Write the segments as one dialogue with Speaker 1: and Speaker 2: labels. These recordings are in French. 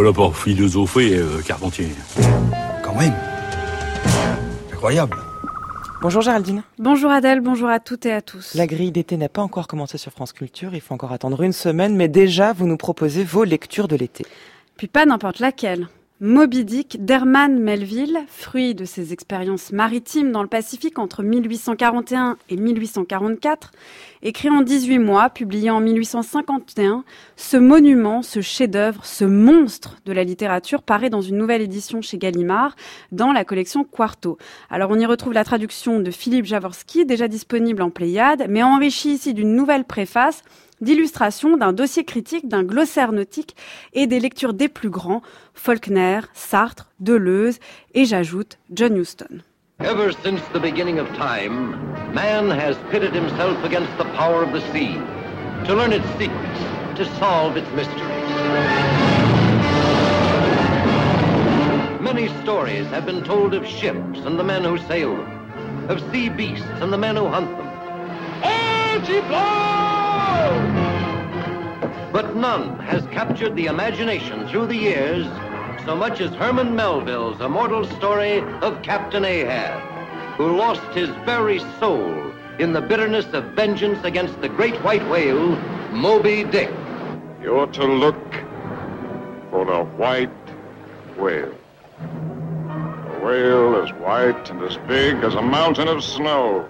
Speaker 1: pas là pour philosopher, euh, Carpentier.
Speaker 2: Quand même. Incroyable.
Speaker 3: Bonjour Géraldine.
Speaker 4: Bonjour Adèle, bonjour à toutes et à tous.
Speaker 3: La grille d'été n'a pas encore commencé sur France Culture, il faut encore attendre une semaine, mais déjà vous nous proposez vos lectures de l'été.
Speaker 4: Puis pas n'importe laquelle. Moby Dick d'Herman Melville, fruit de ses expériences maritimes dans le Pacifique entre 1841 et 1844, écrit en 18 mois, publié en 1851, ce monument, ce chef-d'œuvre, ce monstre de la littérature paraît dans une nouvelle édition chez Gallimard, dans la collection Quarto. Alors on y retrouve la traduction de Philippe Javorski, déjà disponible en Pléiade, mais enrichie ici d'une nouvelle préface d'illustrations, d'un dossier critique, d'un glossaire nautique et des lectures des plus grands, Faulkner, Sartre, Deleuze et j'ajoute John Huston.
Speaker 5: Ever since the beginning of time, man has pitted himself against the power of the sea to learn its secrets, to solve its mysteries. Many stories have been told of ships and the men who sail them, of sea beasts and the men who hunt them. But none has captured the imagination through the years so much as Herman Melville's immortal story of Captain Ahab, who lost his very soul in the bitterness of vengeance against the great white whale, Moby Dick.
Speaker 6: You're to look for the white whale. The whale as white and as big as a mountain of snow.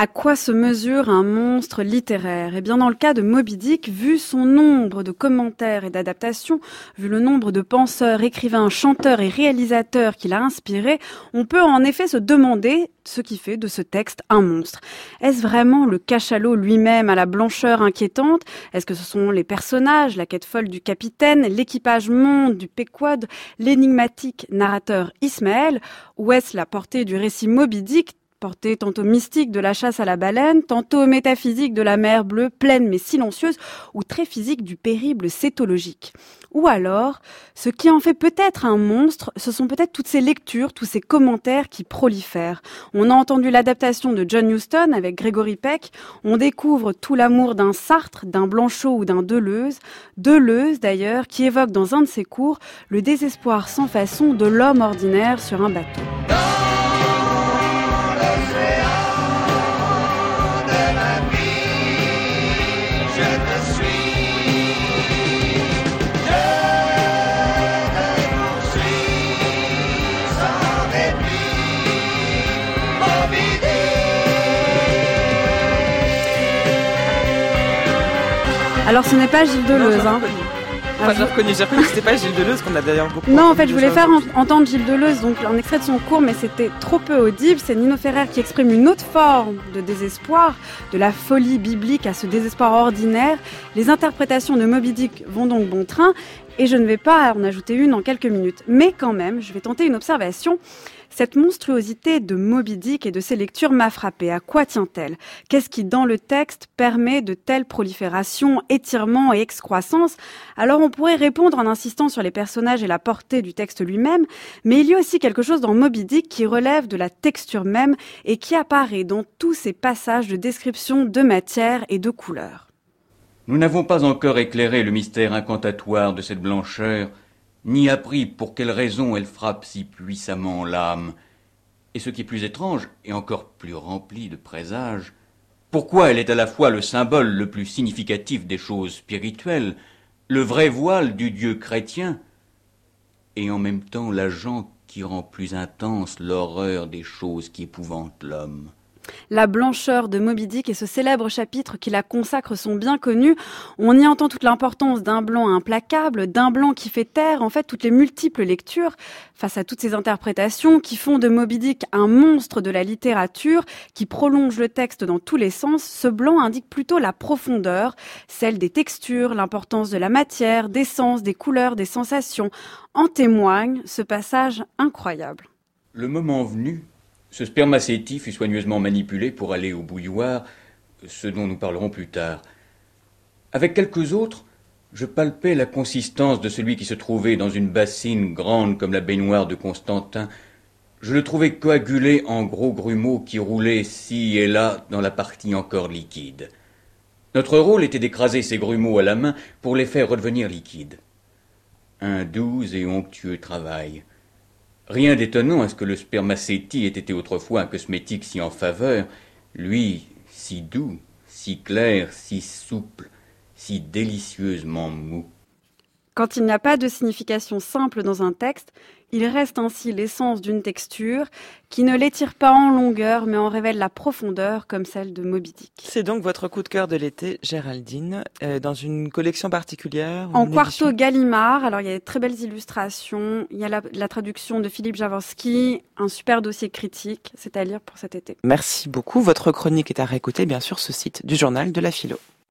Speaker 4: À quoi se mesure un monstre littéraire? Eh bien, dans le cas de Moby Dick, vu son nombre de commentaires et d'adaptations, vu le nombre de penseurs, écrivains, chanteurs et réalisateurs qu'il a inspiré, on peut en effet se demander ce qui fait de ce texte un monstre. Est-ce vraiment le cachalot lui-même à la blancheur inquiétante? Est-ce que ce sont les personnages, la quête folle du capitaine, l'équipage monde du Pequod, l'énigmatique narrateur Ismaël? Ou est-ce la portée du récit Moby Dick portée tantôt mystique de la chasse à la baleine, tantôt métaphysique de la mer bleue pleine mais silencieuse, ou très physique du périple cétologique. Ou alors, ce qui en fait peut-être un monstre, ce sont peut-être toutes ces lectures, tous ces commentaires qui prolifèrent. On a entendu l'adaptation de John Huston avec Gregory Peck, on découvre tout l'amour d'un Sartre, d'un Blanchot ou d'un Deleuze, Deleuze d'ailleurs, qui évoque dans un de ses cours le désespoir sans façon de l'homme ordinaire sur un bateau. Alors ce n'est pas Gilles Deleuze.
Speaker 3: Non,
Speaker 4: hein.
Speaker 3: Enfin, j'ai reconnu, j'ai reconnu que c'était pas Gilles Deleuze qu'on a d'ailleurs beaucoup.
Speaker 4: Non, en fait, je voulais faire en- entendre Gilles Deleuze, donc un extrait de son cours, mais c'était trop peu audible. C'est Nino Ferrer qui exprime une autre forme de désespoir, de la folie biblique à ce désespoir ordinaire. Les interprétations de Moby Dick vont donc bon train, et je ne vais pas en ajouter une en quelques minutes. Mais quand même, je vais tenter une observation. Cette monstruosité de Moby Dick et de ses lectures m'a frappé. À quoi tient-elle? Qu'est-ce qui, dans le texte, permet de telles proliférations, étirements et excroissances? Alors on pourrait répondre en insistant sur les personnages et la portée du texte lui-même, mais il y a aussi quelque chose dans Moby Dick qui relève de la texture même et qui apparaît dans tous ces passages de description de matière et de couleur.
Speaker 7: Nous n'avons pas encore éclairé le mystère incantatoire de cette blancheur, ni appris pour quelle raison elle frappe si puissamment l'âme. Et ce qui est plus étrange, et encore plus rempli de présages, pourquoi elle est à la fois le symbole le plus significatif des choses spirituelles, le vrai voile du Dieu chrétien, et en même temps l'agent qui rend plus intense l'horreur des choses qui épouvantent l'homme.
Speaker 4: La blancheur de Moby Dick et ce célèbre chapitre qui la consacre sont bien connus. On y entend toute l'importance d'un blanc implacable, d'un blanc qui fait taire en fait toutes les multiples lectures face à toutes ces interprétations qui font de Moby Dick un monstre de la littérature qui prolonge le texte dans tous les sens. Ce blanc indique plutôt la profondeur, celle des textures, l'importance de la matière, des sens, des couleurs, des sensations. En témoigne ce passage incroyable.
Speaker 7: Le moment venu, ce spermacéti fut soigneusement manipulé pour aller au bouilloire, ce dont nous parlerons plus tard. Avec quelques autres, je palpais la consistance de celui qui se trouvait dans une bassine grande comme la baignoire de Constantin. Je le trouvais coagulé en gros grumeaux qui roulaient ci et là dans la partie encore liquide. Notre rôle était d'écraser ces grumeaux à la main pour les faire redevenir liquides. un doux et onctueux travail. Rien d'étonnant à ce que le spermacétie ait été autrefois un cosmétique si en faveur, lui, si doux, si clair, si souple, si délicieusement mou.
Speaker 4: Quand il n'y a pas de signification simple dans un texte, il reste ainsi l'essence d'une texture qui ne l'étire pas en longueur mais en révèle la profondeur comme celle de Moby Dick.
Speaker 3: C'est donc votre coup de cœur de l'été, Géraldine, euh, dans une collection particulière
Speaker 4: En quarto Gallimard, alors il y a de très belles illustrations, il y a la, la traduction de Philippe Jaworski, un super dossier critique, c'est à lire pour cet été.
Speaker 3: Merci beaucoup. Votre chronique est à réécouter, bien sûr, ce site du journal de la philo.